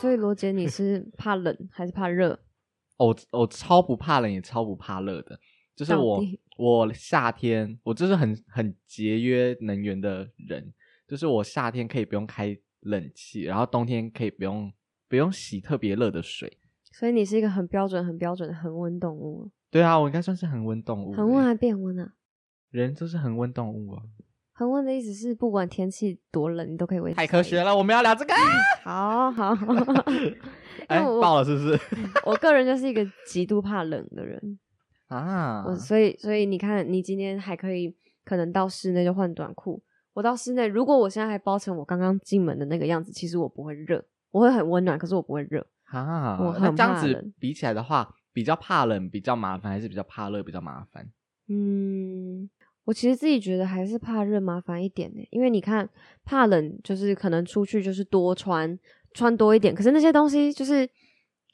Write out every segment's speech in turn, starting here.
所以罗杰，你是怕冷还是怕热？我我超不怕冷，也超不怕热的。就是我我夏天我就是很很节约能源的人，就是我夏天可以不用开冷气，然后冬天可以不用不用洗特别热的水。所以你是一个很标准、很标准的恒温动物。对啊，我应该算是恒温动物。恒温还变温啊？人就是恒温动物啊。恒温的意思是不管天气多冷，你都可以维持。太科学了，我们要聊这个。好好。哎，爆了是不是？我个人就是一个极度怕冷的人啊。我所以所以你看，你今天还可以可能到室内就换短裤。我到室内，如果我现在还包成我刚刚进门的那个样子，其实我不会热，我会很温暖，可是我不会热。啊，那这样子比起来的话，比较怕冷比较麻烦，还是比较怕热比较麻烦？嗯，我其实自己觉得还是怕热麻烦一点呢，因为你看怕冷就是可能出去就是多穿穿多一点，可是那些东西就是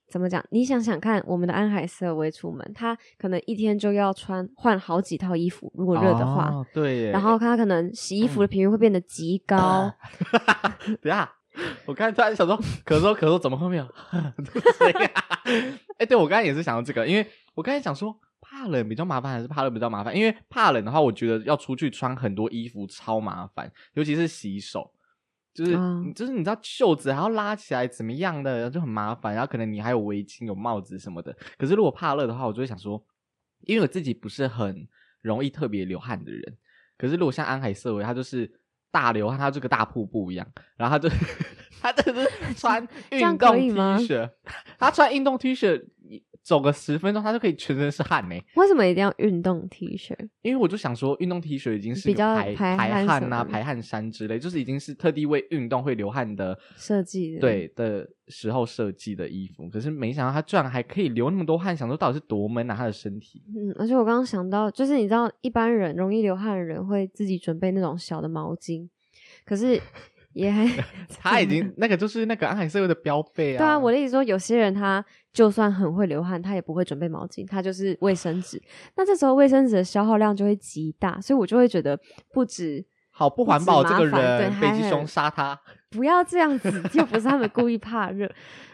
怎么讲？你想想看，我们的安海瑟薇出门，他可能一天就要穿换好几套衣服，如果热的话，对，然后他可能洗衣服的频率会变得极高。等下。我刚才突然想说，咳嗽咳嗽，怎么后面有？哎，对我刚才也是想到这个，因为我刚才想说，怕冷比较麻烦还是怕热比较麻烦？因为怕冷的话，我觉得要出去穿很多衣服超麻烦，尤其是洗手，就是就是你知道袖子还要拉起来怎么样的，就很麻烦。然后可能你还有围巾、有帽子什么的。可是如果怕热的话，我就会想说，因为我自己不是很容易特别流汗的人。可是如果像安海瑟薇，他就是。大流汗，他这个大瀑布一样，然后他就 他就是 穿运动 T 恤，他穿运动 T 恤。走个十分钟，他就可以全身是汗呢。为什么一定要运动 T 恤？因为我就想说，运动 T 恤已经是比较排排汗呐、排汗衫之类，就是已经是特地为运动会流汗的设计。对的时候设计的衣服，可是没想到他居然还可以流那么多汗，想说到底是多闷啊他的身体。嗯，而且我刚刚想到，就是你知道，一般人容易流汗的人会自己准备那种小的毛巾，可是。也还，他已经那个就是那个安海社会的标配啊。对啊，我的意思说，有些人他就算很会流汗，他也不会准备毛巾，他就是卫生纸。那这时候卫生纸的消耗量就会极大，所以我就会觉得不止好不环保，这个人北极熊杀他，不要这样子，又不是他们故意 怕热。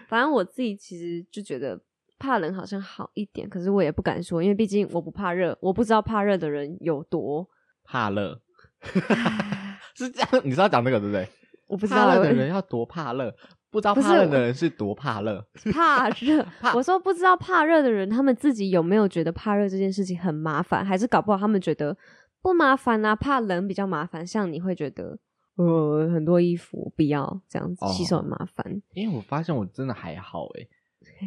反正我自己其实就觉得怕冷好像好一点，可是我也不敢说，因为毕竟我不怕热，我不知道怕热的人有多怕热。是这样，你是要讲这个对不对？我不知道的人要多怕热，不知道怕热的人是多怕热。怕 热，我说不知道怕热的人，他们自己有没有觉得怕热这件事情很麻烦，还是搞不好他们觉得不麻烦啊？怕冷比较麻烦，像你会觉得呃很多衣服不要这样子洗手很麻烦。因为我发现我真的还好诶，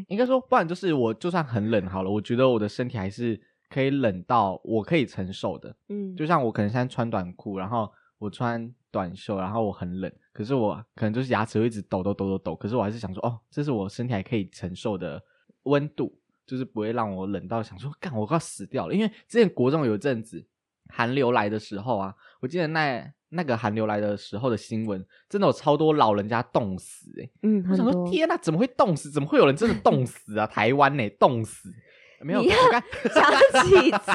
应该说不然就是我就算很冷好了，我觉得我的身体还是可以冷到我可以承受的。嗯，就像我可能现在穿短裤，然后我穿短袖，然后我很冷。可是我可能就是牙齿会一直抖抖抖抖抖，可是我还是想说，哦，这是我身体还可以承受的温度，就是不会让我冷到想说，干我快死掉了。因为之前国中有一阵子寒流来的时候啊，我记得那那个寒流来的时候的新闻，真的有超多老人家冻死哎，嗯，我想说天呐，怎么会冻死？怎么会有人真的冻死啊？台湾呢，冻死没有？讲几次？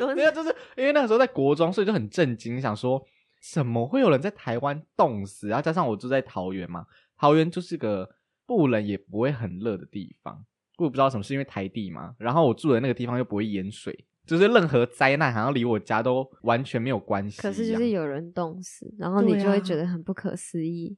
没有，就是因为那个时候在国中，所以就很震惊，想说。怎么会有人在台湾冻死？然后加上我住在桃园嘛，桃园就是个不冷也不会很热的地方。我不知道什么是因为台地嘛，然后我住的那个地方又不会淹水，就是任何灾难好像离我家都完全没有关系。可是就是有人冻死，然后你就会觉得很不可思议。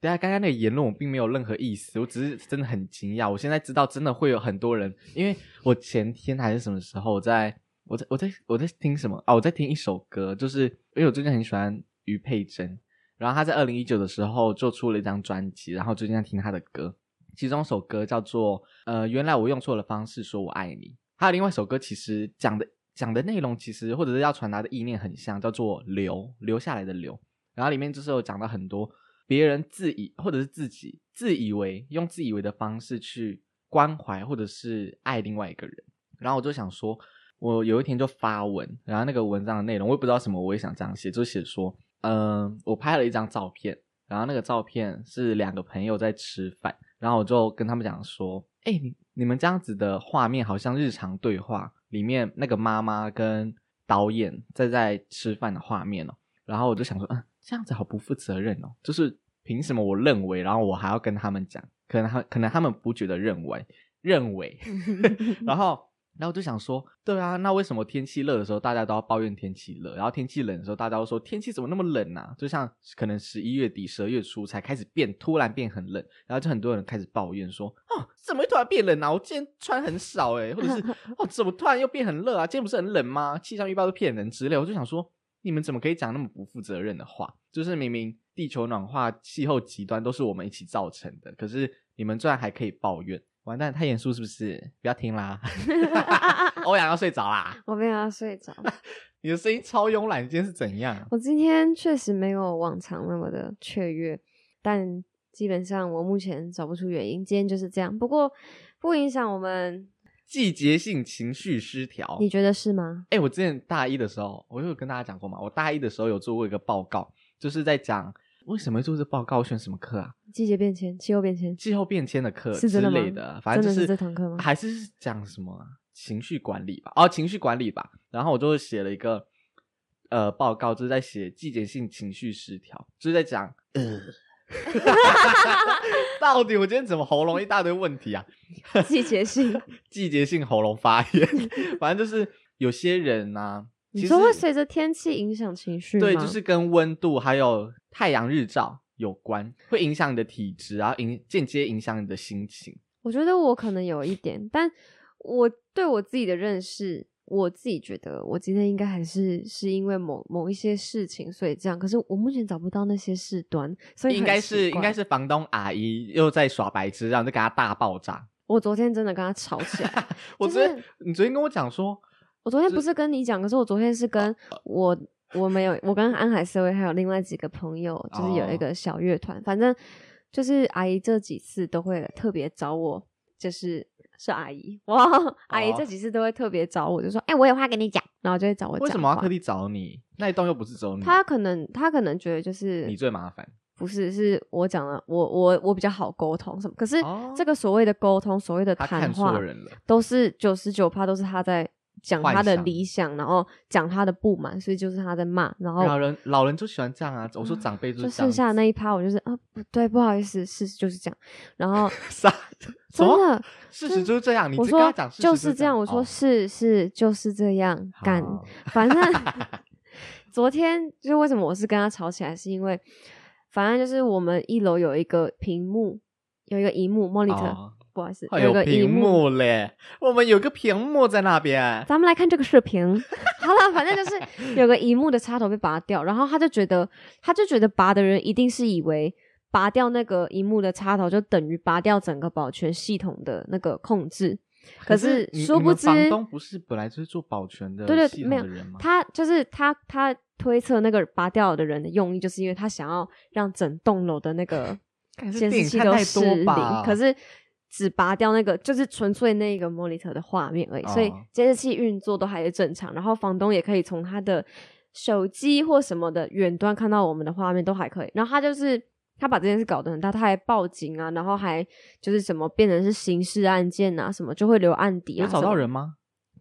对啊，刚刚那个言论我并没有任何意思，我只是真的很惊讶。我现在知道真的会有很多人，因为我前天还是什么时候在。我在我在我在听什么啊？我在听一首歌，就是因为我最近很喜欢于佩珍，然后他在二零一九的时候就出了一张专辑，然后最近在听他的歌，其中一首歌叫做呃，原来我用错了方式说我爱你。还有另外一首歌，其实讲的讲的内容其实或者是要传达的意念很像，叫做留留下来的留。然后里面就是有讲到很多别人自以或者是自己自以为用自以为的方式去关怀或者是爱另外一个人，然后我就想说。我有一天就发文，然后那个文章的内容我也不知道什么，我也想这样写，就写说，嗯，我拍了一张照片，然后那个照片是两个朋友在吃饭，然后我就跟他们讲说，哎，你你们这样子的画面好像日常对话里面那个妈妈跟导演在在吃饭的画面哦，然后我就想说，嗯，这样子好不负责任哦，就是凭什么我认为，然后我还要跟他们讲，可能他可能他们不觉得认为认为，然后然后我就想说，对啊，那为什么天气热的时候大家都要抱怨天气热，然后天气冷的时候大家都说天气怎么那么冷啊？就像可能十一月底、十二月初才开始变，突然变很冷，然后就很多人开始抱怨说，哦，怎么会突然变冷啊？我今天穿很少诶、或者是 哦，怎么突然又变很热啊？今天不是很冷吗？气象预报都骗人之类，我就想说。你们怎么可以讲那么不负责任的话？就是明明地球暖化、气候极端都是我们一起造成的，可是你们居然还可以抱怨，完蛋，太严肃是不是？不要听啦，欧阳要睡着啦。我没有要睡着。你的声音超慵懒，你今天是怎样？我今天确实没有往常那么的雀跃，但基本上我目前找不出原因，今天就是这样。不过不影响我们，季节性情绪失调。你觉得是吗？哎、我之前大一的时候，我有跟大家讲过嘛，我大一的时候有做过一个报告，就是在讲为什么会做这报告，选什么课啊？季节变迁、气候变迁，气候变迁的课之是真的吗类的，反正就真的是这堂课吗还是讲什么啊情绪管理吧？哦，情绪管理吧。然后我就写了一个呃报告，就是在写季节性情绪失调，就是在讲呃，到底我今天怎么喉咙一大堆问题啊？季节性。季节性喉咙发炎，反正就是有些人呐、你说会随着天气影响情绪吗？对，就是跟温度还有太阳日照有关，会影响你的体质，然后影间接影响你的心情。我觉得我可能有一点，但我对我自己的认识，我自己觉得我今天应该还是是因为某某一些事情，所以这样。可是我目前找不到那些事端，所以应该是应该是房东阿姨又在耍白痴，然后就给他大爆炸。我昨天真的跟他吵起来。我就是昨天、你昨天跟我讲说，我昨天不是跟你讲，可是我昨天是跟哦我我没有我跟安海社会还有另外几个朋友，就是有一哦个小乐团，反正就是阿姨这几次都会特别找我，就是是阿姨哇，阿姨哦这几次都会特别找我，就说哎、我有话跟你讲，然后就会找我讲为什么要特地找你？那一栋又不是只有你，他可能他可能觉得就是你最麻烦。不是是我讲了，我我我比较好沟通什么，可是哦这个所谓的沟通，所谓的谈话。都是九十九趴都是他在讲他的理想，然后讲他的不满，所以就是他在骂，然后老人老人就喜欢这样啊！我说长辈就剩下的那一趴，我就是啊不对，不好意思，事实就是这样，然后 真的事实就是这样。你我说只跟他讲就是这样，我说哦是是就是这样干，反正昨天就是为什么我是跟他吵起来，是因为反正就是我们一楼有一个屏幕，有一个荧幕 monitor，、哦不好意思，有个屏荧幕嘞，我们有个屏幕在那边。咱们来看这个视频。好了，反正就是有个荧幕的插头被拔掉，然后他就觉得，他就觉得拔的人一定是以为拔掉那个荧幕的插头就等于拔掉整个保全系统的那个控制。可是殊不知房东不是本来就是做保全的对对没有？他就是他，他推测那个拔掉的人的用意，就是因为他想要让整栋楼的那个 监视器都失灵，可是只拔掉那个，就是纯粹那个 monitor 的画面而已，所以哦监视器运作都还是正常，然后房东也可以从他的手机或什么的远端看到我们的画面，都还可以。然后他就是他把这件事搞得很大，他还报警啊，然后还就是什么变成是刑事案件啊，什么就会留案底啊。有找？到人吗？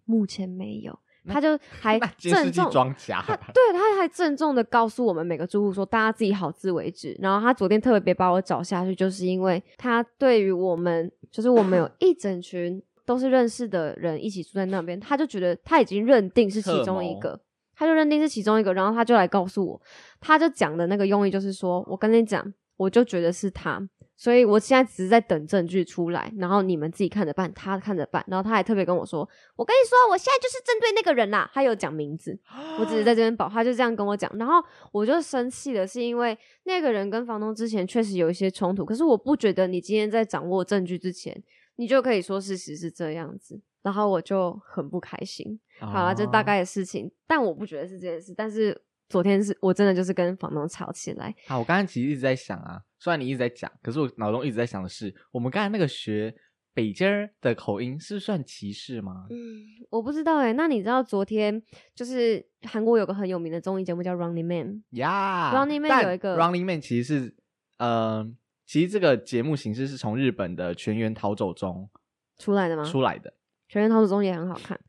目前没有，那他就 还郑重装假他对他还郑重的告诉我们每个住户说，大家自己好自为之。然后他昨天特别把我找下去，就是因为他对于我们，就是我们有 一整群都是认识的人一起住在那边，他就觉得他已经认定是其中一个，他就认定是其中一个，然后他就来告诉我，他就讲的那个用意就是说，我跟你讲，我就觉得是他。所以我现在只是在等证据出来，然后你们自己看着办，他看着办。然后他还特别跟我说：“我跟你说，我现在就是针对那个人啦。”他有讲名字，我只是在这边保，他就这样跟我讲，然后我就生气了，是因为那个人跟房东之前确实有一些冲突，可是我不觉得你今天在掌握证据之前，你就可以说事实是这样子，然后我就很不开心。好了，这大哦概的事情，但我不觉得是这件事，但是昨天是我真的就是跟房东吵起来，好，我刚刚其实一直在想啊，虽然你一直在讲，可是我脑中一直在想的是，我们刚才那个学北京儿的口音是算歧视吗？嗯，我不知道哎，那你知道昨天就是韩国有个很有名的综艺节目叫《Running Man》，呀、Running Man 有一个 Running Man 其实是，呃，其实这个节目形式是从日本的全员逃走中出来的吗？出来的。全员逃走中也很好看。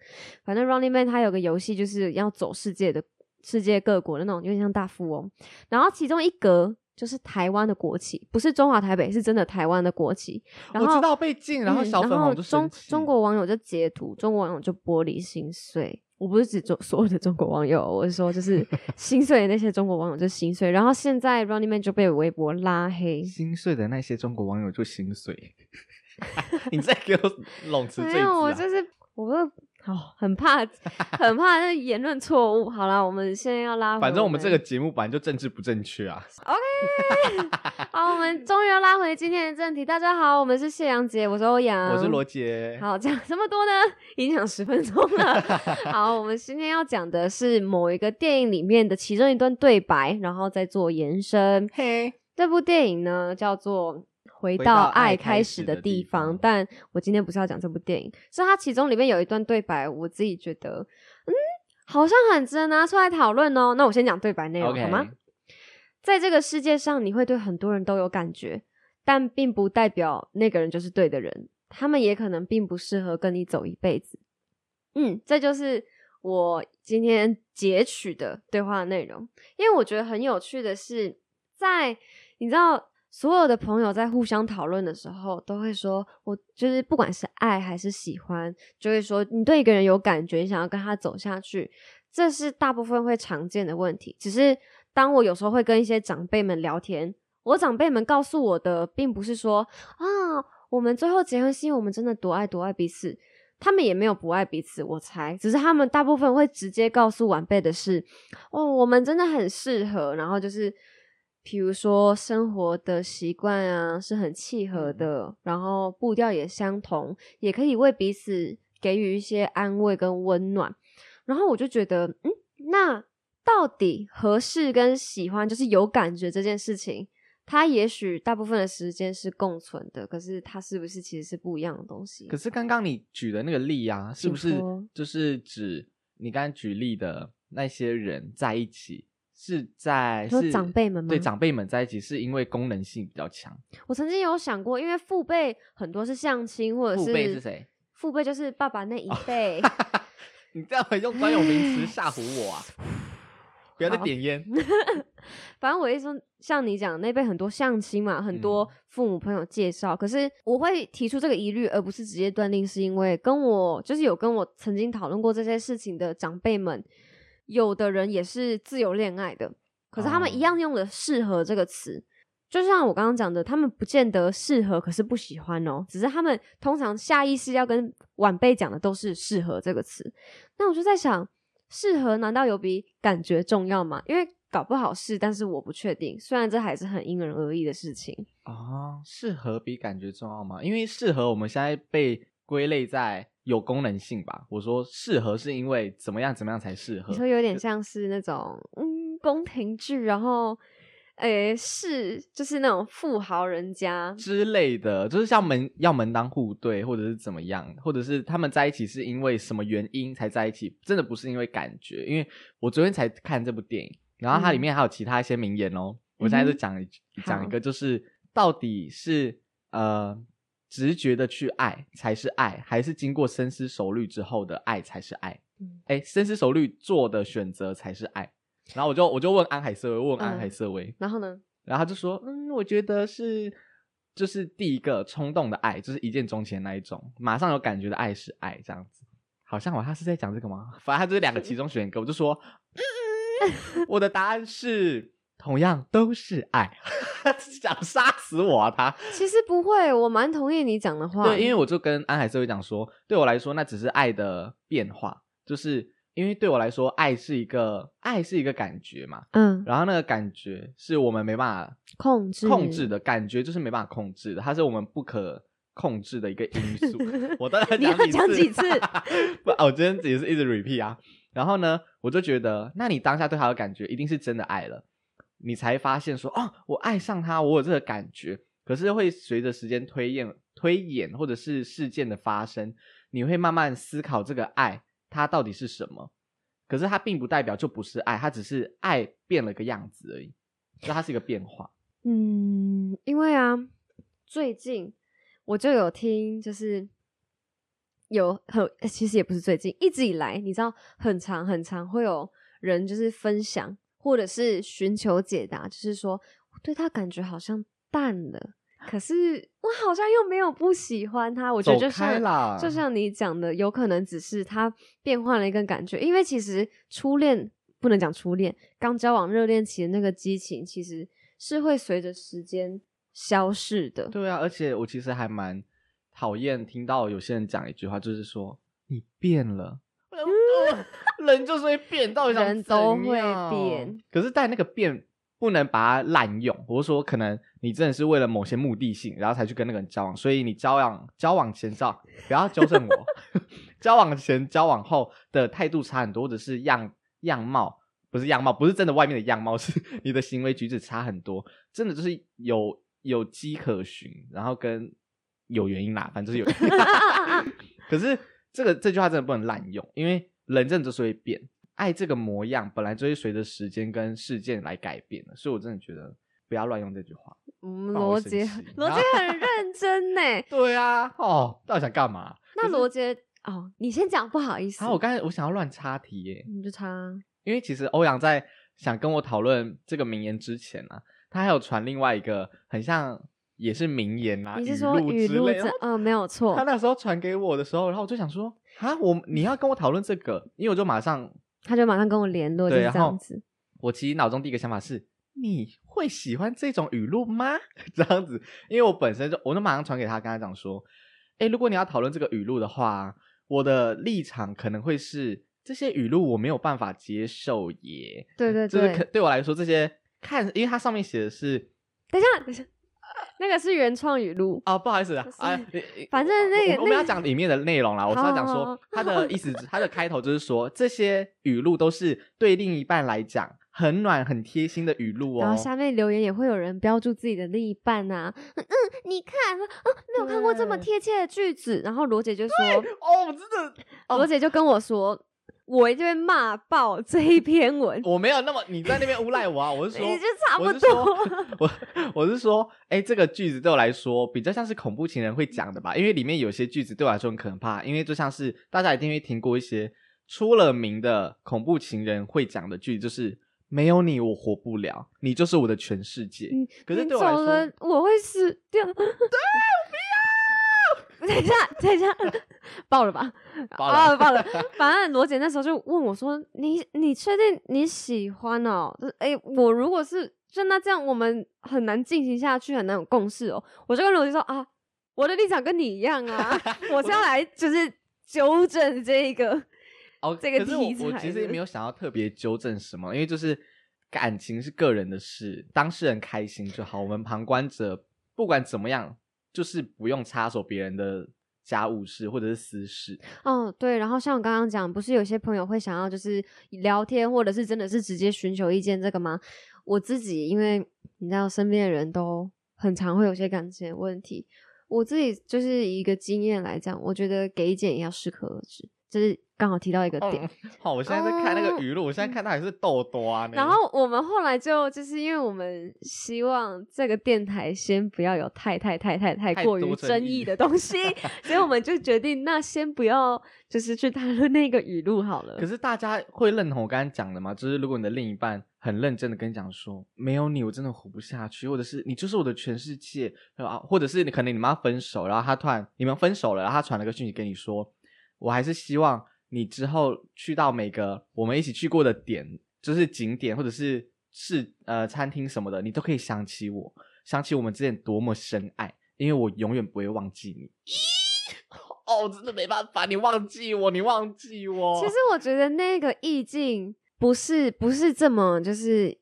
反正 Running Man 它有个游戏，就是要走世界的世界各国的那种，有点像大富翁。然后其中一格就是台湾的国旗，不是中华台北，是真的台湾的国旗。然后我知道被禁，然后小粉红就中。中国网友就截图，中国网友就玻璃心碎。我不是指中所有的中国网友，我是说就是 心碎的那些中国网友就心碎。然后现在 Running Man 就被微博拉黑，心碎的那些中国网友就心碎。你再给我 弄词这一没有，我！就是我就哦很怕很怕那言论错误。好了，我们现在要拉回，反正我们这个节目本来就政治不正确啊。OK，好，我们终于要拉回今天的正题。大家好，我们是谢阳姐，我是欧阳，我是罗杰。好，讲这么多呢，已经讲十分钟了。好，我们今天要讲的是某一个电影里面的其中一段对白，然后再做延伸。嘿，这部电影呢叫做《回回到到爱爱开开始的地地方》，但我今天不是要讲这部电影，是它其中里面有一段对白，我自己觉得，嗯，好像很值得拿出来讨论哦。那我先讲对白内容好吗？在这个世界上，你会对很多人都有感觉，但并不代表那个人就是对的人，他们也可能并不适合跟你走一辈子。嗯，这就是我今天截取的对话内容，因为我觉得很有趣的是，在你知道。所有的朋友在互相讨论的时候，都会说：“我就是不管是爱还是喜欢，就会说你对一个人有感觉，你想要跟他走下去，这是大部分会常见的问题。只是当我有时候会跟一些长辈们聊天，我长辈们告诉我的，并不是说啊，我们最后结婚是因为我们真的多爱多爱彼此，他们也没有不爱彼此，我猜，只是他们大部分会直接告诉晚辈的是，哦，我们真的很适合，然后就是。比如说生活的习惯啊是很契合的，然后步调也相同，也可以为彼此给予一些安慰跟温暖。然后我就觉得，嗯，那到底合适跟喜欢，就是有感觉这件事情，它也许大部分的时间是共存的，可是它是不是其实是不一样的东西？可是刚刚你举的那个例啊，是不是就是指你刚刚举例的那些人在一起，是在说是长辈们吗对长辈们在一起，是因为功能性比较强。我曾经有想过，因为父辈很多是相亲，或者父辈是谁？父辈就是爸爸那一辈。你这样会用专有名词吓唬我啊！不要再好点烟。反正我一说，像你讲那辈很多相亲嘛，很多嗯父母朋友介绍，可是我会提出这个疑虑，而不是直接断定是因为跟我就是有跟我曾经讨论过这些事情的长辈们，有的人也是自由恋爱的，可是他们一哦样用了“适合”这个词。就像我刚刚讲的，他们不见得适合，可是不喜欢哦。只是他们通常下意识要跟晚辈讲的都是“适合”这个词。那我就在想，适合难道有比感觉重要吗？因为搞不好是，但是我不确定。虽然这还是很因人而异的事情。哦，适合比感觉重要吗？因为适合我们现在被归类在有功能性吧。我说适合是因为怎么样怎么样才适合你。说有点像是那种嗯宫廷剧，然后诶是就是那种富豪人家，之类的，就是像门要门当户对，或者是怎么样，或者是他们在一起是因为什么原因才在一起，真的不是因为感觉。因为我昨天才看这部电影，然后它里面还有其他一些名言哦。我现在就讲一讲一个，就是到底是呃直觉的去爱才是爱，还是经过深思熟虑之后的爱才是爱？嗯哎、深思熟虑做的选择才是爱。然后我就我就问安海瑟薇，问安嗯海瑟薇，然后呢？然后他就说，嗯，我觉得是，就是第一个冲动的爱，就是一见钟情的那一种，马上有感觉的爱是爱，这样子。好像我他是在讲这个吗？反正他就是两个其中选一个，我就说，嗯，我的答案是同样都是爱，想杀死我啊他。其实不会，我蛮同意你讲的话。对，因为我就跟安海社会讲说，对我来说那只是爱的变化，就是因为对我来说，爱是一个爱是一个感觉嘛，嗯，然后那个感觉是我们没办法控制。控制的感觉就是没办法控制的，它是我们不可控制的一个因素。我当然你要讲几次？不，我今天也是一直 repeat 啊。然后呢，我就觉得，那你当下对他的感觉一定是真的爱了，你才发现说，哦，我爱上他，我有这个感觉。可是会随着时间推演、推演或者是事件的发生，你会慢慢思考这个爱它到底是什么。可是它并不代表就不是爱，它只是爱变了个样子而已，所以它是一个变化。嗯，因为啊，最近我就有听，就是有很，其实也不是最近，一直以来，你知道，很长很长会有人就是分享，或者是寻求解答，就是说，我对他感觉好像淡了，可是我好像又没有不喜欢他。我觉得就像，就像你讲的，有可能只是他变换了一个感觉，因为其实初恋不能讲初恋，刚交往热恋期的那个激情，其实是会随着时间消逝的。对啊，而且我其实还蛮讨厌听到有些人讲一句话，就是说你变了。人就是会变，到底想人都怎会变。可是，但那个变不能把它滥用，或者说可能你真的是为了某些目的性，然后才去跟那个人交往，所以你交往交往前照不要纠正我，交往前交往后的态度差很多，或者是样样貌不是样貌，不是真的外面的样貌，是你的行为举止差很多，真的就是有有迹可循，然后跟有原因啦，反正就是有原因。可是这个这句话真的不能滥用，因为人真的就是会变，爱这个模样本来就会随着时间跟事件来改变的，所以我真的觉得不要乱用这句话。嗯，罗杰气罗杰很认真呢。对啊，哦，到底想干嘛？那罗杰哦，你先讲，不好意思，啊，我刚才我想要乱插题耶，你就插。因为其实欧阳在想跟我讨论这个名言之前啊，他还有传另外一个很像也是名言啊，你是说语语录之类的？这嗯，没有错他。那时候传给我的时候，然后我就想说啊，我你要跟我讨论这个，因为我就马上 他就马上跟我联络，就这样子。我其实脑中第一个想法是，你会喜欢这种语录吗？这样子，因为我本身就，我就马上传给他，跟他讲说，哎，如果你要讨论这个语录的话，我的立场可能会是这些语录我没有办法接受耶。对对就是可对，对我来说，这些看，因为它上面写的是等一下，等一下，那个是原创语录。啊，不好意思啊反正那个我我们要那个讲里面的内容啦。我是要讲说好它的意思，它的开头就是说这些语录都是对另一半来讲很暖、很贴心的语录哦然后。下面留言也会有人标注自己的另一半呐、嗯，嗯你看，啊，没有看过这么对贴切的句子。然后罗姐就说，哦，真的，哦罗姐就跟我说，我就会骂爆这一篇文，我没有那么你在那边诬赖我啊！我是说 你，就差不多。我 我是说，哎，这个句子对我来说比较像是恐怖情人会讲的吧，因为里面有些句子对我来说很可怕，因为就像是大家一定会听过一些出了名的恐怖情人会讲的句子，就是没有你我活不了，你就是我的全世界。嗯可是你对我来说，我会死掉。对，我不要。等一下，等一下，爆了吧？爆了啊，爆了！反正罗姐那时候就问我说：“你你确定你喜欢哦？就是哎、我如果是就那这样，我们很难进行下去，很难有共识哦。”我就跟罗姐说：“啊，我的立场跟你一样啊，我是要来就是纠正这一个。”哦，这个题材我其实也没有想要特别纠正什么，因为就是感情是个人的事，当事人开心就好。我们旁观者不管怎么样，就是不用插手别人的家务事或者是私事。哦，对，然后像我刚刚讲，不是有些朋友会想要就是聊天，或者是真的是直接寻求意见这个吗？我自己因为你知道身边的人都很常会有些感情问题，我自己就是一个经验来讲，我觉得给意见也要适可而止，就是刚好提到一个点。嗯好，我现在在看那哦个语录，我现在看到还是豆多啊。然后我们后来就就是因为我们希望这个电台先不要有太太太太太太过于多争议的东西，所以我们就决定那先不要就是去谈论那个语录好了。可是大家会认同我刚才讲的吗？就是如果你的另一半很认真的跟你讲说，没有你我真的活不下去，或者是你就是我的全世界啊，或者是你可能你们要分手，然后他突然你们分手了，然后他传了个讯息跟你说，我还是希望你之后去到每个我们一起去过的点，就是景点或者是是呃餐厅什么的，你都可以想起我，想起我们之间多么深爱，因为我永远不会忘记你。哦，真的没办法，你忘记我，你忘记我。其实我觉得那个意境不是不是这么就是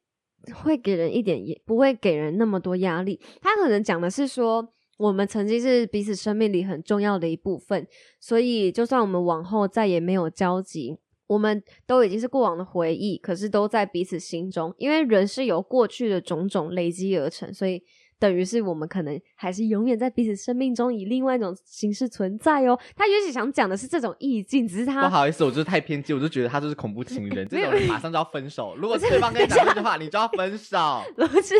会给人一点也不会给人那么多压力。他可能讲的是说，我们曾经是彼此生命里很重要的一部分，所以就算我们往后再也没有交集。我们都已经是过往的回忆，可是都在彼此心中，因为人是由过去的种种累积而成，所以等于是我们可能还是永远在彼此生命中以另外一种形式存在哦。他也许想讲的是这种意境，只是他不好意思，我就是太偏激，我就觉得他就是恐怖情人，这种人马上就要分手。如果是对方跟你讲这句话，你就要分手。不是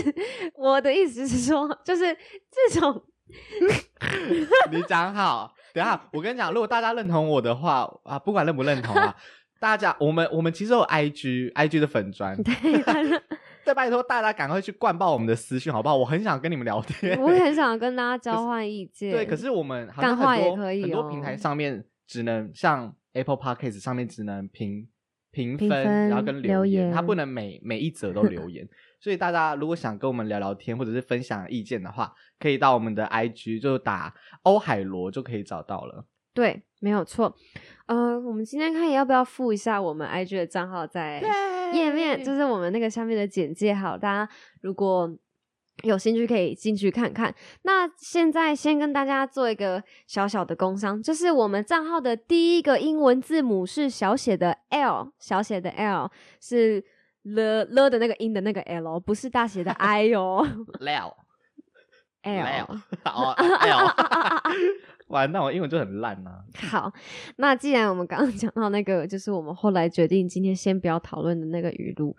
我的意思是说，就是这种 你讲好，等一下我跟你讲，如果大家认同我的话啊，不管认不认同啊，大家我们我们其实有 IG IG 的粉砖，对，再，拜托大家赶快去灌爆我们的私讯，好不好？我很想跟你们聊天，我也很想跟大家交换意见。对，可是我们好像很多很多平台哦上面只能像 Apple Podcast 上面只能评评评分，然后跟留言，它不能每每一则都留言。所以大家如果想跟我们聊聊天，或者是分享意见的话，可以到我们的 IG 就打欧海螺就可以找到了。对，没有错。呃，我们今天看要不要附一下我们 IG 的账号在页面，就是我们那个下面的简介。好，大家如果有兴趣可以进去看看。那现在先跟大家做一个小小的工商，就是我们账号的第一个英文字母是小写的 L，小写的 L 是了了的那个音的那个 L，不是大写的 I 哦 L，L。哦 L，完那，我英文就很烂啊。呐、好，那既然我们刚刚讲到那个，就是我们后来决定今天先不要讨论的那个语录，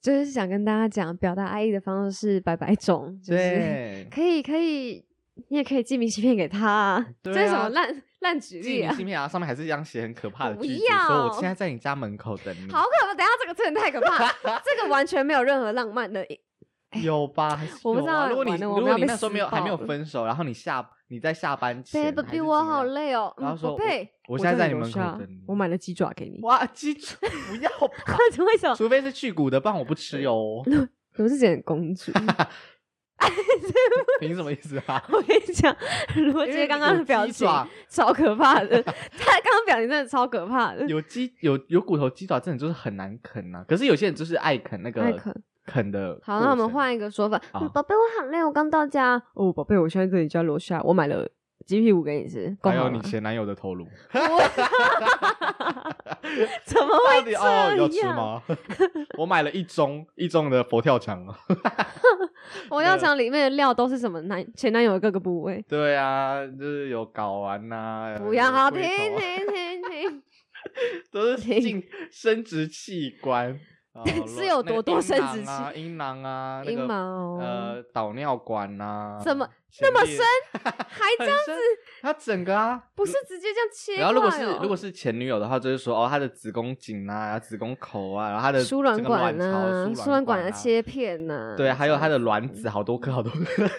就是想跟大家讲，表达爱意的方式是百百种，就是，可以可以，你也可以寄明信片给他、啊，对这是什啊么烂烂举啊？明信片啊，上面还是一样写很可怕的不句子，说我现在在你家门口等你。好可怕！等下这个真的太可怕了，这个完全没有任何浪漫的。有吧？我不知道如果你如果你那时候没有还没有分手，然后你下你在下班前 baby，我好累哦，嗯然后说我现在在你楼门口等你我买了鸡爪给你。哇，鸡爪不要吧？为什么？除非是去骨的，不然我不吃哟。我是捡公主。凭什么意思啊？我跟你讲，罗杰刚刚的表情超可怕的，他刚刚表情真的超可怕的。有鸡有有骨头鸡爪，真的就是很难啃呐、可是有些人就是爱啃那个爱啃啃的。好，那我们。换一个说法。宝贝，我好累，我刚到家。哦，宝贝，我现在在你家楼下，我买了鸡屁股给你吃，够还有。你前男友的头颅，怎么到会这底哦有吃样？吗？我买了一盅一盅的佛跳墙啊。我要讲里面的料都是什么男前男友的各个部位。对啊，就是有睾丸呐、不要，好听有龟头啊听听听，都是听进生殖器官，哦 是有多多生殖器啊？阴囊啊，那阴个毛呃导尿管呐、怎么那么深？还这样子，它整个啊，不是直接这样切然后如果是如果是前女友的话，就是说哦，她的子宫颈啊、子宫口啊，然后她的输卵管啊，输输卵管啊的切片呐，对，还有她的卵子，好多颗，好多颗。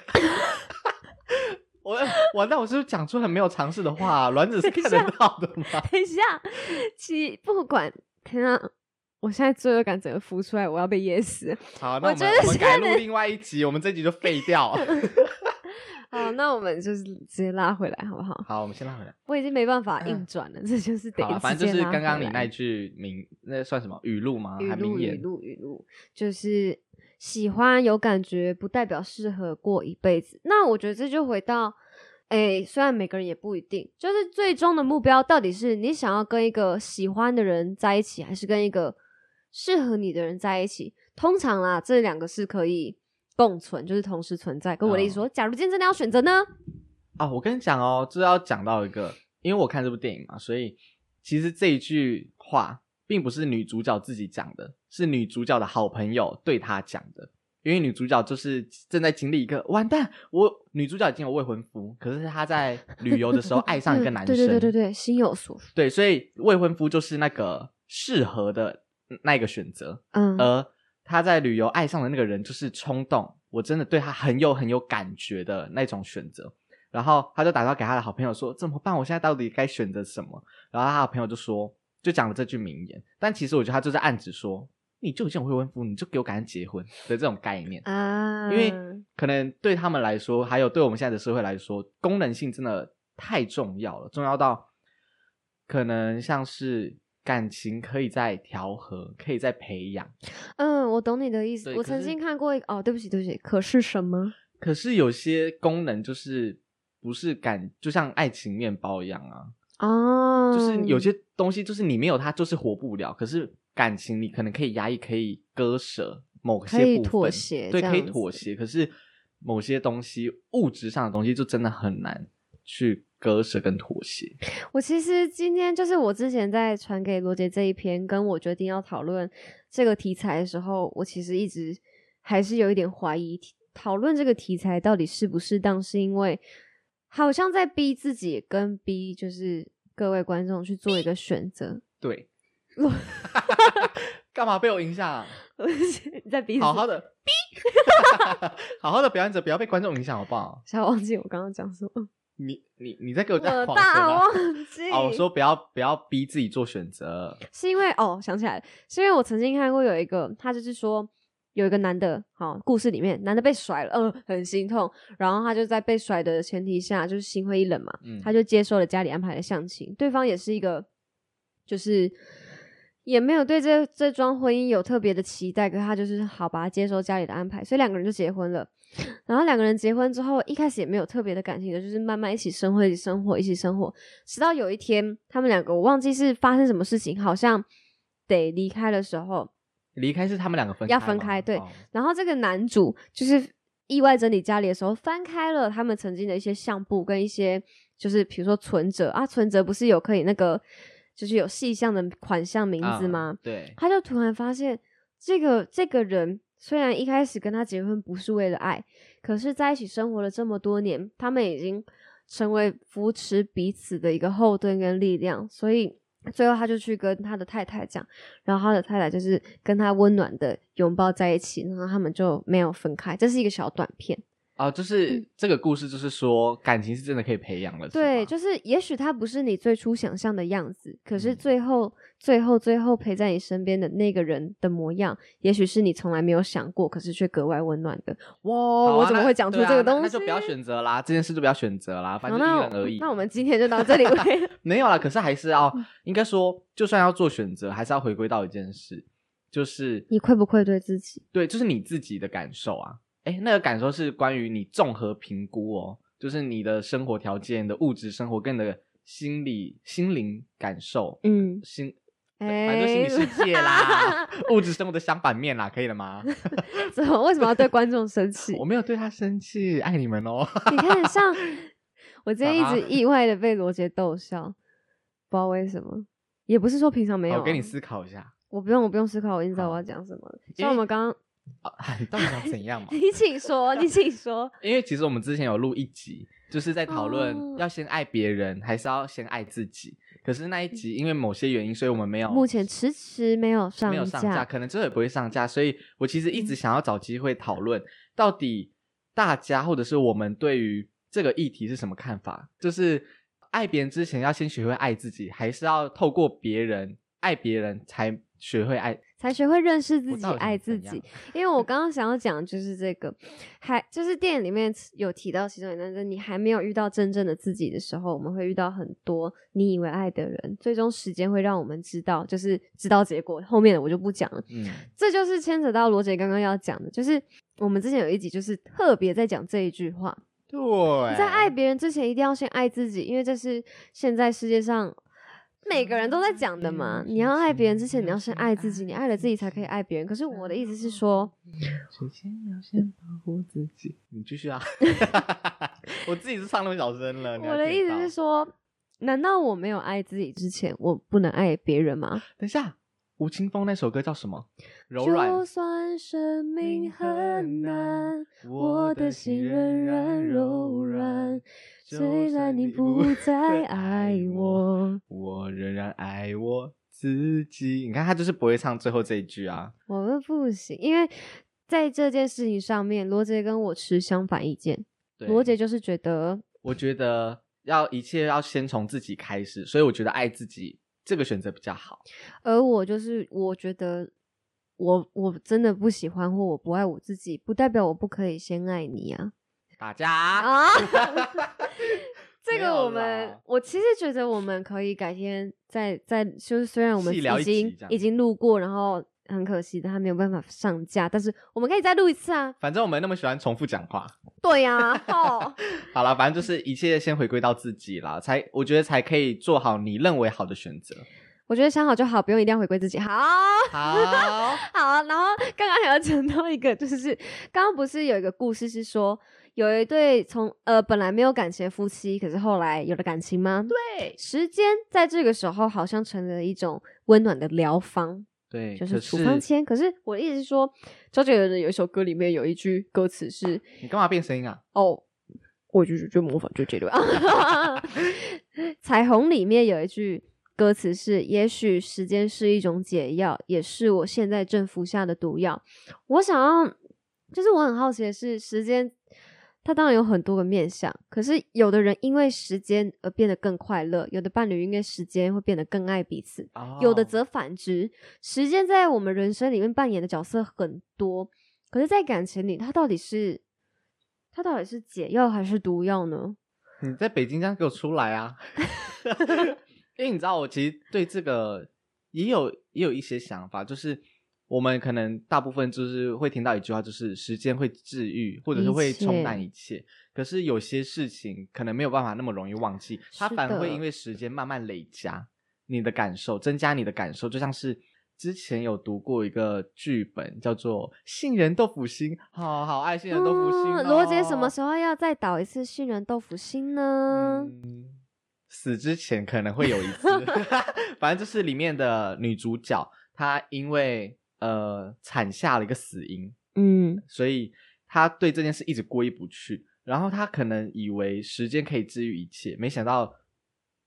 我我那，我是不是讲出很没有常识的话、啊？卵子是看得到的吗？等一下，其不管，天啊！我现在罪恶感整个浮出来，我要被噎死。好，那我我觉得们我们改录另外一集，我们这集就废掉。好，那我们就是直接拉回来，好不好？好，我们先拉回来。我已经没办法硬转了，这就是得反正就是刚刚你那句名，那算什么语录吗？语录语还名言？录语录，就是喜欢有感觉，不代表适合过一辈子。那我觉得这就回到，哎，虽然每个人也不一定，就是最终的目标到底是你想要跟一个喜欢的人在一起，还是跟一个适合你的人在一起？通常啦，这两个是可以共存，就是同时存在。跟我的意思说，假如今天真的要选择呢？啊，我跟你讲哦，这要讲到一个，因为我看这部电影嘛，所以其实这一句话并不是女主角自己讲的，是女主角的好朋友对她讲的。因为女主角就是正在经历一个完蛋，我女主角已经有未婚夫，可是她在旅游的时候爱上一个男生，对对对对对，心有所属。对，所以未婚夫就是那个适合的那一个选择，嗯，而他在旅游爱上的那个人就是冲动，我真的对他很有很有感觉的那种选择。然后他就打电话给他的好朋友说：“怎么办？我现在到底该选择什么？”然后他的朋友就说，就讲了这句名言。但其实我觉得他就在暗指说，你就已经未婚夫，你就给我赶紧结婚的这种概念。啊，因为可能对他们来说，还有对我们现在的社会来说，功能性真的太重要了，重要到可能像是感情可以再调和，可以再培养。嗯，我懂你的意思。我曾经看过一个，哦，对不起，对不起，可是什么？可是有些功能就是不是感，就像爱情面包一样啊，哦，就是有些东西就是你没有它就是活不了，可是感情你可能可以压抑，可以割舍某些可以部分，妥协对，可以妥协。可是某些东西物质上的东西就真的很难去割舍跟妥协。我其实今天就是我之前在传给罗杰这一篇，跟我决定要讨论这个题材的时候，我其实一直还是有一点怀疑，讨论这个题材到底适不适当，是因为好像在逼自己跟逼就是各位观众去做一个选择。对，干嘛被我影响？你在逼好好的逼，好好的表演者不要被观众影响好不好？想忘记我刚刚讲什么，你你你在给我讲大忘 记。哦，我说不要不要逼自己做选择。是因为哦，想起来了，是因为我曾经看过有一个，他就是说有一个男的，好、故事里面男的被甩了，嗯、很心痛，然后他就在被甩的前提下，就是心灰意冷嘛，嗯他就接受了家里安排的相亲，对方也是一个，就是也没有对这这桩婚姻有特别的期待，可是他就是好吧，接受家里的安排，所以两个人就结婚了。然后两个人结婚之后，一开始也没有特别的感情的，就是慢慢一起生活，一起生活，一起生活，直到有一天，他们两个我忘记是发生什么事情，好像得离开的时候，离开是他们两个分要分开对哦。然后这个男主就是意外整理家里的时候，翻开了他们曾经的一些相簿跟一些，就是比如说存折啊，存折不是有可以那个就是有细项的款项名字啊吗？对，他就突然发现，这个这个人虽然一开始跟他结婚不是为了爱，可是在一起生活了这么多年，他们已经成为扶持彼此的一个后盾跟力量，所以最后他就去跟他的太太讲，然后他的太太就是跟他温暖的拥抱在一起，然后他们就没有分开。这是一个小短片，哦，就是这个故事，就是说感情是真的可以培养的，对，是就是也许他不是你最初想象的样子，可是嗯最后、最后、最后陪在你身边的那个人的模样，也许是你从来没有想过，可是却格外温暖的。哇，啊我怎么会讲出这个东西？那那就不要选择啦，这件事就不要选择啦，反，正因那人而异。那我们今天就到这里 为没有啦，可是还是要，嗯应该说，就算要做选择，还是要回归到一件事，就是你愧不愧对自己？对，就是你自己的感受啊。哎，那个感受是关于你综合评估哦，就是你的生活条件、的物质生活跟你的心理、心灵感受，嗯，心，哎、反正心理世界啦，物质生活的相反面啦，可以了吗？怎么为什么要对观众生气我？没有对他生气，爱你们哦。你看，像 我今天一啊直意外的被罗杰逗笑，不知道为什么，也不是说平常没有、啊，我给你思考一下，我不用，我不用思考，我已经知道我要讲什么了。像我们刚刚，啊，你到底想怎样嘛？你请说，你请说。因为其实我们之前有录一集，就是在讨论哦要先爱别人，还是要先爱自己。可是那一集因为某些原因，所以我们没有目前迟迟没有上没有上架，可能之后也不会上架。所以我其实一直嗯想要找机会讨论，到底大家或者是我们对于这个议题是什么看法？就是爱别人之前要先学会爱自己，还是要透过别人爱别人才学会爱？才学会认识自己、爱自己。因为我 刚刚想要讲的就是这个，还就是电影里面有提到其中一段，就是你还没有遇到真正的自己的时候，我们会遇到很多你以为爱的人，最终时间会让我们知道，就是知道结果。后面的我就不讲了。嗯，这就是牵扯到罗姐刚刚要讲的，就是我们之前有一集就是特别在讲这一句话，对，你在爱别人之前，一定要先爱自己，因为这是现在世界上每个人都在讲的嘛。你要爱别人之前，你要先爱自己，你爱了自己才可以爱别人。可是我的意思是说，首先要先保护自己。你继续啊，我自己是唱那么小声了。我的意思是说，难道我没有爱自己之前，我不能爱别人吗？等一下，吴青峰那首歌叫什么？柔软就。算生命很难，我的心仍然柔软。虽然你不再爱我，我仍然爱我自己。你看他就是不会唱最后这一句啊。我们不行，因为在这件事情上面，罗杰跟我持相反意见。对罗杰就是觉得，我觉得要一切要先从自己开始，所以我觉得爱自己这个选择比较好。而我就是我觉得我我真的不喜欢或我不爱我自己，不代表我不可以先爱你啊大家，啊！这个我们，我其实觉得我们可以改天再再，就是虽然我们已经已经录过，然后很可惜的它没有办法上架，但是我们可以再录一次啊！反正我们那么喜欢重复讲话。对呀、哦，好 了，反正就是一切先回归到自己啦，才我觉得才可以做好你认为好的选择。我觉得想好就好，不用一定要回归自己。好，好，好，然后刚刚还要讲到一个，就是刚刚不是有一个故事是说，有一对从呃本来没有感情的夫妻，可是后来有了感情吗？对时间在这个时候好像成了一种温暖的疗方，对，就是处方签。可是我的意思是说，周杰伦的有一首歌里面有一句歌词是你干嘛变声音啊？哦，我就是就模仿周杰伦。彩虹里面有一句歌词是：也许时间是一种解药，也是我现在正服下的毒药。我想要，就是我很好奇的是，时间它当然有很多个面向，可是有的人因为时间而变得更快乐，有的伴侣因为时间会变得更爱彼此，有的哦则反之。时间在我们人生里面扮演的角色很多，可是，在感情里，它到底是它到底是解药还是毒药呢？你在北京这样给我出来啊！因为你知道，我其实对这个也有也有一些想法，就是我们可能大部分就是会听到一句话，就是时间会治愈，或者是一会冲淡一切。可是有些事情可能没有办法那么容易忘记，它反而会因为时间慢慢累加你的感受，增加你的感受，就像是。之前有读过一个剧本，叫做《杏仁豆腐心》，好好爱杏仁豆腐心、哦。嗯罗杰什么时候要再导一次杏仁豆腐心呢？嗯，死之前可能会有一次，反正就是里面的女主角，她因为呃产下了一个死婴，嗯所以她对这件事一直过意不去。然后她可能以为时间可以治愈一切，没想到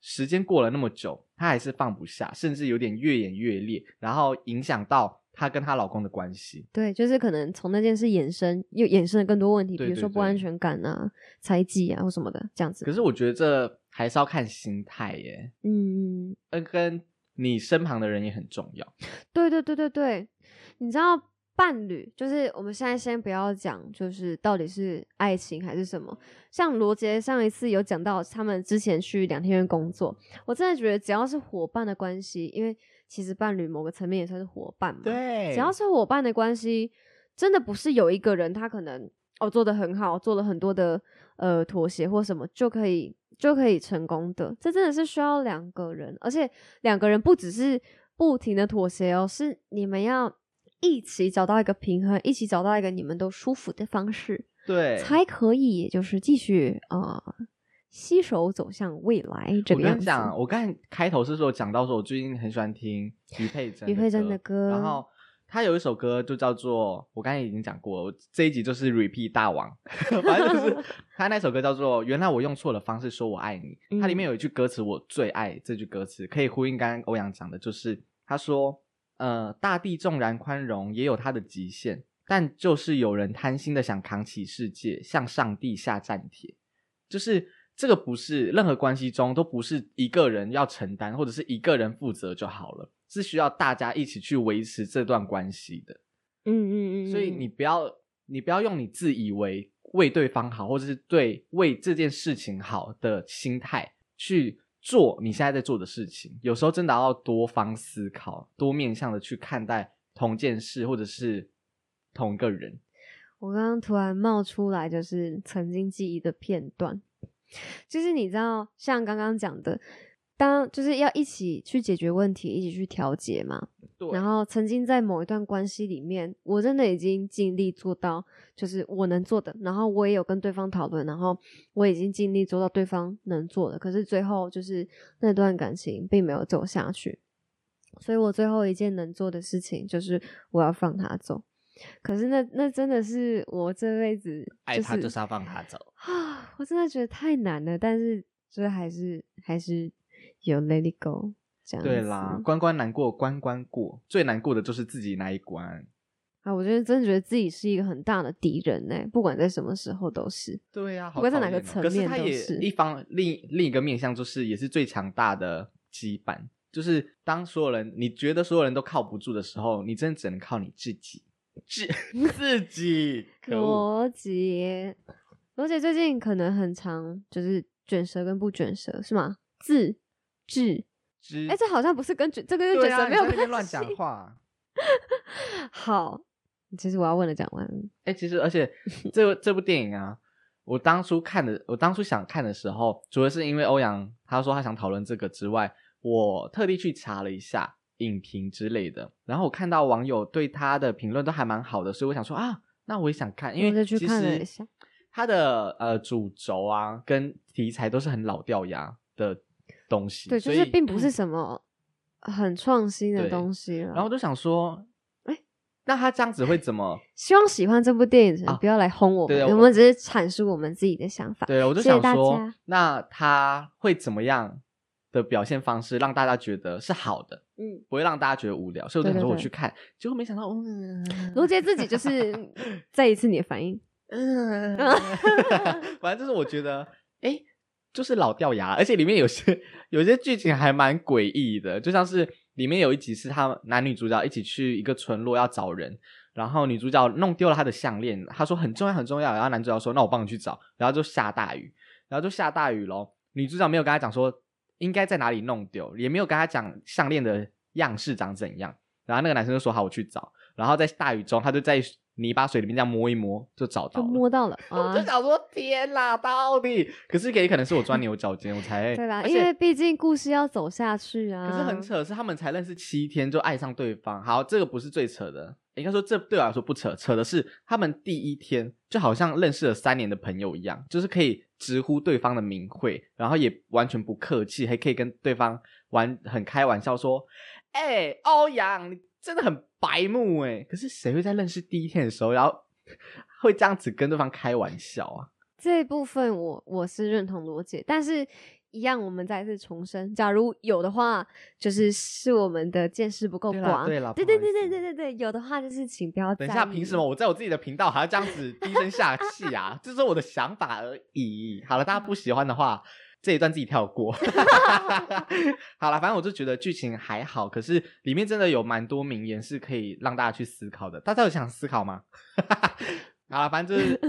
时间过了那么久，她还是放不下，甚至有点越演越烈，然后影响到她跟她老公的关系。对，就是可能从那件事衍生，又衍生了更多问题，对对比如说不安全感啊、猜忌啊或什么的，这样子。可是我觉得这还是要看心态耶，嗯，呃，跟你身旁的人也很重要。对对对对对，你知道伴侣，就是我们现在先不要讲，就是到底是爱情还是什么。像罗杰上一次有讲到，他们之前去两天院工作，我真的觉得只要是伙伴的关系，因为其实伴侣某个层面也算是伙伴嘛。对只要是伙伴的关系，真的不是有一个人他可能哦做的很好，做了很多的呃妥协或什么就可以就可以成功的。这真的是需要两个人，而且两个人不只是不停的妥协哦，是你们要一起找到一个平衡，一起找到一个你们都舒服的方式，对，才可以也就是继续啊。呃携手走向未来，这我个样子。跟你讲，我刚才开头是说讲到说，我最近很喜欢听于佩珍于佩珍的歌然后他有一首歌就叫做，我刚才已经讲过了，我这一集就是 repeat 大王，反正就是 他那首歌叫做《原来我用错了方式说我爱你》，它里面有一句歌词我最爱，这句歌词可以呼应刚刚欧阳讲的，就是他说，呃，大地纵然宽容，也有它的极限，但就是有人贪心的想扛起世界，向上帝下战帖，就是。这个不是任何关系中都不是一个人要承担或者是一个人负责就好了，是需要大家一起去维持这段关系的。嗯嗯嗯，所以你不要你不要用你自以为为对方好，或者是对为这件事情好的心态去做你现在在做的事情。有时候真的要多方思考，多面向的去看待同件事或者是同一个人。我刚刚突然冒出来，就是曾经记忆的片段。就是你知道，像刚刚讲的，当就是要一起去解决问题，一起去调节嘛。对然后曾经在某一段关系里面，我真的已经尽力做到，就是我能做的，然后我也有跟对方讨论，然后我已经尽力做到对方能做的，可是最后就是那段感情并没有走下去，所以我最后一件能做的事情就是我要放他走。可是那那真的是我这辈子爱他就是要放他走。啊，我真的觉得太难了，但是就是还是还是有 let it go 这样对啦，子关关难过关关过，最难过的就是自己那一关。啊，我觉得真的觉得自己是一个很大的敌人呢、不管在什么时候都是。对呀、好不管在哪个层可是他也面都是一方另另一个面向，就是也是最强大的羁绊。就是当所有人你觉得所有人都靠不住的时候，你真的只能靠你自己，自 自己。罗杰，罗杰最近可能很常就是卷舌跟不卷舌是吗？自治，之哎、这好像不是跟卷这个跟对啊，卷舌没有关系。乱讲话。好，其实我要问的讲完了。哎、其实而且 这个这部电影啊，我当初看的，我当初想看的时候，除了是因为欧阳他说他想讨论这个之外，我特地去查了一下影评之类的，然后我看到网友对他的评论都还蛮好的，所以我想说啊，那我也想看，因为其实看了一下它的呃主轴啊跟题材都是很老掉牙的东西，对，就是并不是什么很创新的对东西了。然后我就想说，哎那他这样子会怎么？希望喜欢这部电影的不要来轰我我我们只是阐述我们自己的想法。对，我就想说，那他会怎么样的表现方式让大家觉得是好的，嗯，不会让大家觉得无聊，所以我说我去看，结果没想到，嗯，罗杰自己就是 再一次你的反应，嗯，反正就是我觉得，哎，就是老掉牙，而且里面有些 有些剧情还蛮诡异的，就像是里面有一集是他男女主角一起去一个村落要找人，然后女主角弄丢了她的项链，她说很重要很重要，然后男主角说那我帮你去找，然后就下大雨，然后就下大雨咯，女主角没有跟他讲说应该在哪里弄丢，也没有跟他讲项链的样式长怎样，然后那个男生就说好我去找，然后在大雨中他就在泥巴水里面这样摸一摸就找到就了。摸到了 我啊就。想说，天啦，到底？可是也可能是我钻牛角尖，我才 对啦，而且因为毕竟故事要走下去啊。可是很扯的是，他们才认识七天就爱上对方。好，这个不是最扯的，应该说这对我来说不扯，扯的是他们第一天就好像认识了三年的朋友一样，就是可以直呼对方的名讳，然后也完全不客气，还可以跟对方玩很开玩笑说：“哎、欧阳，你真的很白目哎。”可是谁会在认识第一天的时候，然后会这样子跟对方开玩笑啊？这部分我我是认同罗姐，但是一样，我们再次重申，假如有的话，就是是我们的见识不够广。对了对对对对对对，有的话就是请不要等一下，凭什么我在我自己的频道还要这样子低声下气啊？这是我的想法而已。好了，大家不喜欢的话，这一段自己跳过。好了，反正我就觉得剧情还好，可是里面真的有蛮多名言是可以让大家去思考的。大家有想思考吗？好了，反正就是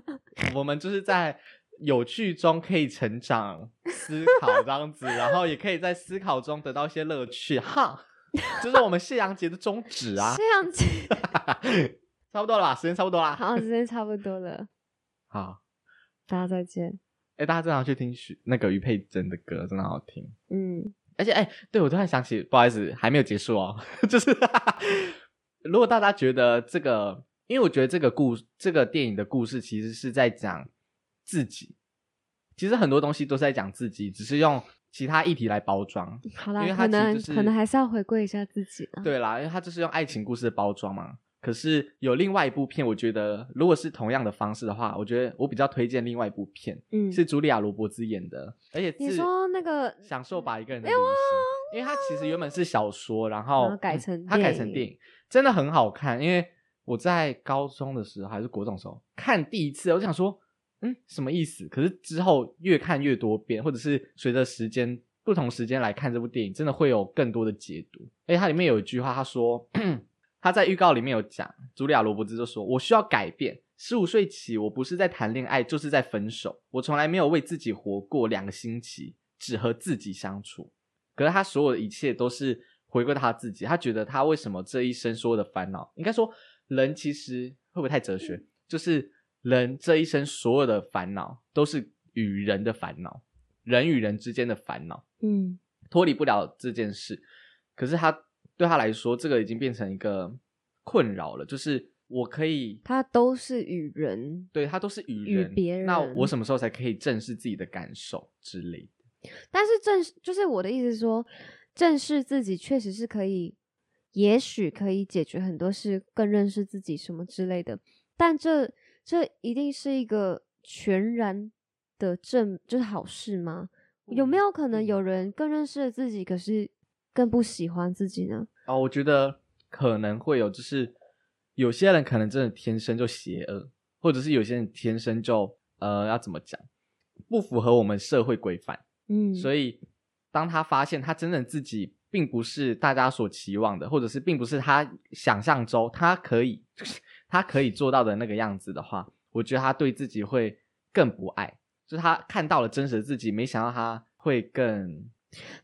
我们就是在有趣中可以成长、思考这样子，然后也可以在思考中得到一些乐趣。哈，这是我们谢阳节的宗旨啊。这样子。差不多了吧，时间差不多啦。好，时间差不多了，好，大家再见。哎、大家真的要去听许那个于佩珍的歌，真的好听。嗯，而且，哎、对我突然想起，不好意思，还没有结束哦。就是如果大家觉得这个，因为我觉得这个故这个电影的故事其实是在讲自己，其实很多东西都是在讲自己，只是用其他议题来包装。好啦因为，它可能、可能还是要回归一下自己了。对啦，因为他就是用爱情故事的包装嘛。可是有另外一部片，我觉得如果是同样的方式的话，我觉得我比较推荐另外一部片，嗯，是茱莉亚·罗伯兹演的，而且你是说那个享受把一个人的旅行，因为它其实原本是小说，然后然后改成嗯它改成电影，真的很好看。因为我在高中的时候还是国中的时候看第一次，我就想说，嗯，什么意思？可是之后越看越多遍，或者是随着时间不同时间来看这部电影，真的会有更多的解读。而且它里面有一句话，他说。他在预告里面有讲，茱莉亚·罗伯兹就说：“我需要改变。十五岁起，我不是在谈恋爱，就是在分手。我从来没有为自己活过两个星期，只和自己相处。可是他所有的一切都是回归到他自己。他觉得他为什么这一生所有的烦恼，应该说人其实会不会太哲学？就是人这一生所有的烦恼都是与人的烦恼，人与人之间的烦恼。嗯脱离不了这件事。可是他对他来说，这个已经变成一个困扰了，就是我可以。他都是与人，对他都是与与人，别那我什么时候才可以正视自己的感受之类的？但是正视就是我的意思是说，正视自己确实是可以，也许可以解决很多事，更认识自己什么之类的。但这这一定是一个全然的正，就是好事吗？有没有可能有人更认识了自己，可是更不喜欢自己呢？哦，我觉得可能会有，就是有些人可能真的天生就邪恶，或者是有些人天生就呃要怎么讲，不符合我们社会规范。嗯，所以当他发现他真正自己并不是大家所期望的，或者是并不是他想象中他可以 他可以做到的那个样子的话，我觉得他对自己会更不爱。就是他看到了真实的自己，没想到他会更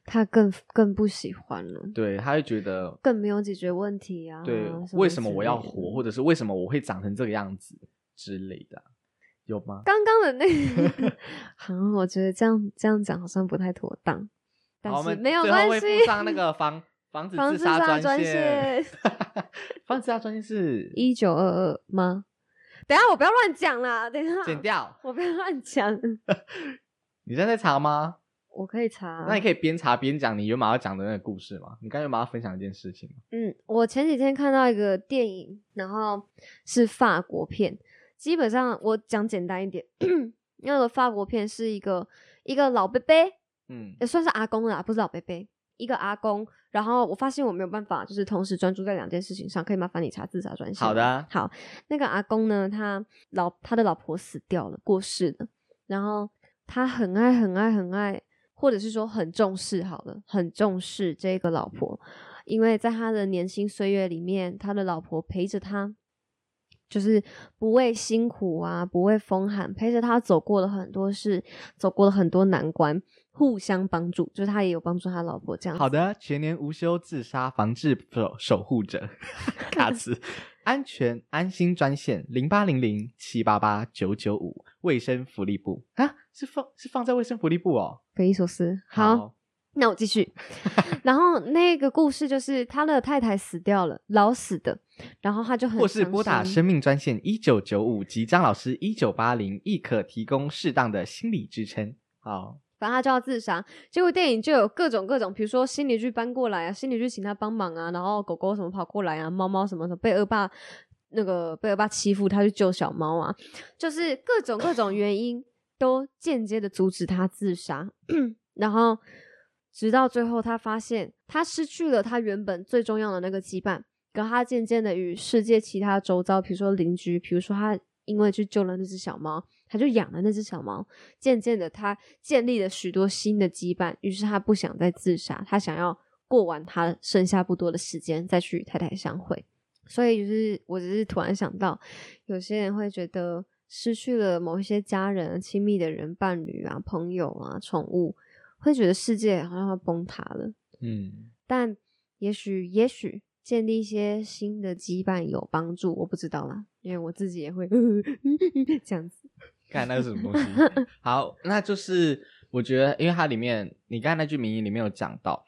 他更更不喜欢了，对，他会觉得更没有解决问题啊。对，什为什么我要活，或者是为什么我会长成这个样子之类的啊，有吗？刚刚的那个，好，我觉得这样这样讲好像不太妥当，但是们没有关系。上那个防 防止防自杀专线线，防止自杀专线是一九二二吗？等一下我不要乱讲啦，等一下剪掉。我不要乱讲，你现在在查吗？我可以查。那你可以边查边讲你原本要讲的那个故事吗？你刚才原本要分享一件事情吗？嗯，我前几天看到一个电影，然后是法国片。基本上我讲简单一点，那个法国片是一个一个老伯伯，嗯也算是阿公了啦，不是老伯伯，一个阿公。然后我发现我没有办法，就是同时专注在两件事情上，可以麻烦你查自杀专线。好的啊好，那个阿公呢，他老他的老婆死掉了，过世了，然后他很爱很爱很爱，或者是说很重视好了，很重视这个老婆，因为在他的年轻岁月里面，他的老婆陪着他。就是不畏辛苦啊，不畏风寒，陪着他走过了很多事，走过了很多难关，互相帮助。就是他也有帮助他老婆这样。好的，全年无休自杀防治守守护者，卡兹安全安心专线零八零零七八八九九五卫生福利部啊，是放是放在卫生福利部哦。匪夷所思。好，那我继续。然后那个故事就是他的太太死掉了，老死的，然后他就很或是拨打生命专线一九九五及张老师一九八零，亦可提供适当的心理支撑。好，反正他就要自杀。结果电影就有各种各种，比如说心理剧搬过来啊，心理剧请他帮忙啊，然后狗狗什么跑过来啊，猫猫什么的被恶霸那个被恶霸欺负，他去救小猫啊，就是各种各种原因都间接的阻止他自杀。然后直到最后，他发现他失去了他原本最重要的那个羁绊，跟他渐渐的与世界其他周遭，比如说邻居，比如说他因为去救了那只小猫，他就养了那只小猫。渐渐的，他建立了许多新的羁绊，于是他不想再自杀，他想要过完他剩下不多的时间，再去与太太相会。所以，就是我只是突然想到，有些人会觉得失去了某一些家人、亲密的人、伴侣啊、朋友啊、宠物，会觉得世界好像要崩塌了。嗯，但也许，也许建立一些新的羁绊有帮助，我不知道啦，因为我自己也会 这样子。看那是什么东西？好，那就是我觉得，因为它里面你刚才那句名言里面有讲到，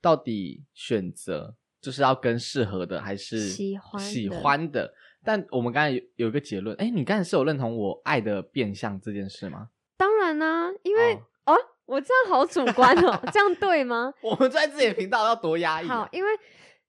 到底选择就是要跟适合的还是喜欢喜欢的？但我们刚才有有一个结论，哎，你刚才是有认同我爱的变相这件事吗？当然啦、因为哦哦我这样好主观哦，这样对吗？我们在自己的频道要多压抑、好啊，，因为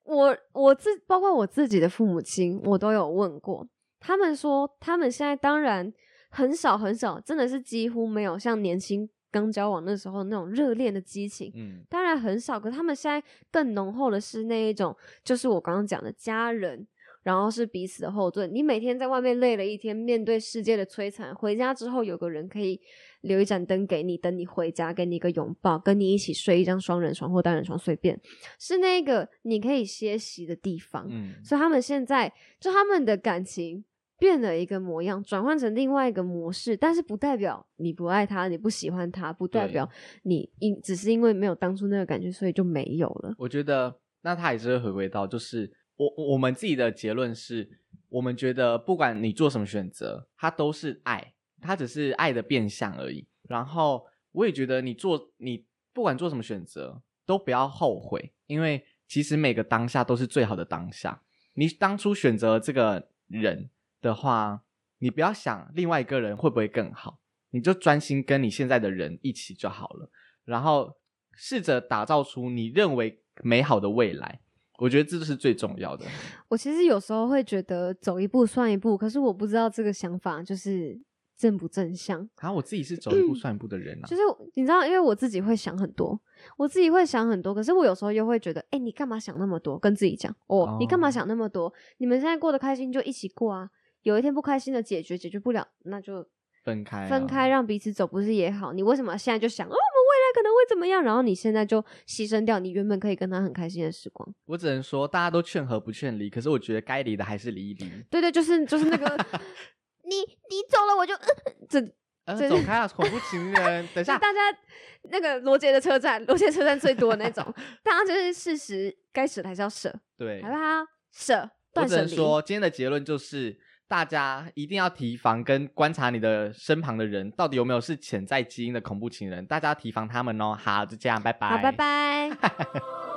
我我自包括我自己的父母亲，我都有问过，他们说他们现在当然很少很少，真的是几乎没有像年轻刚交往那时候那种热恋的激情，嗯当然很少，可他们现在更浓厚的是那一种，就是我刚刚讲的家人，然后是彼此的后盾。你每天在外面累了一天，面对世界的摧残，回家之后有个人可以留一盏灯给你，等你回家，给你一个拥抱，跟你一起睡一张双人床或单人床，随便，是那个你可以歇息的地方。嗯，所以他们现在就他们的感情变了一个模样，转换成另外一个模式，但是不代表你不爱他，你不喜欢他，不代表你因只是因为没有当初那个感觉，所以就没有了。我觉得那他也是会回归到，就是我我们自己的结论是，我们觉得不管你做什么选择，它都是爱，它只是爱的变相而已。然后我也觉得你做你不管做什么选择，都不要后悔，因为其实每个当下都是最好的当下。你当初选择这个人的话，你不要想另外一个人会不会更好，你就专心跟你现在的人一起就好了。然后试着打造出你认为美好的未来。我觉得这是最重要的。我其实有时候会觉得走一步算一步，可是我不知道这个想法就是正不正向。啊，我自己是走一步算一步的人啊。就是你知道，因为我自己会想很多，我自己会想很多，可是我有时候又会觉得，哎、你干嘛想那么多？跟自己讲，哦，你干嘛哦想那么多？你们现在过得开心就一起过啊。有一天不开心的解决，解决不了，那就分开、啊，分开，让彼此走，不是也好？你为什么现在就想，哦，可能会怎么样？然后你现在就牺牲掉你原本可以跟他很开心的时光。我只能说大家都劝和不劝离，可是我觉得该离的还是离一离。对对，就是就是那个，你你走了，我就、呃、这呃，走 开啊，恐怖情人。等一下，大家那个罗杰的车站，罗杰车站最多的那种，大家就是事实该舍的还是要舍，对好，不好？舍，我断舍离。只能说今天的结论就是，大家一定要提防跟观察你的身旁的人，到底有没有是潜在基因的恐怖情人，大家要提防他们哦。好，就这样，拜拜。好，拜拜。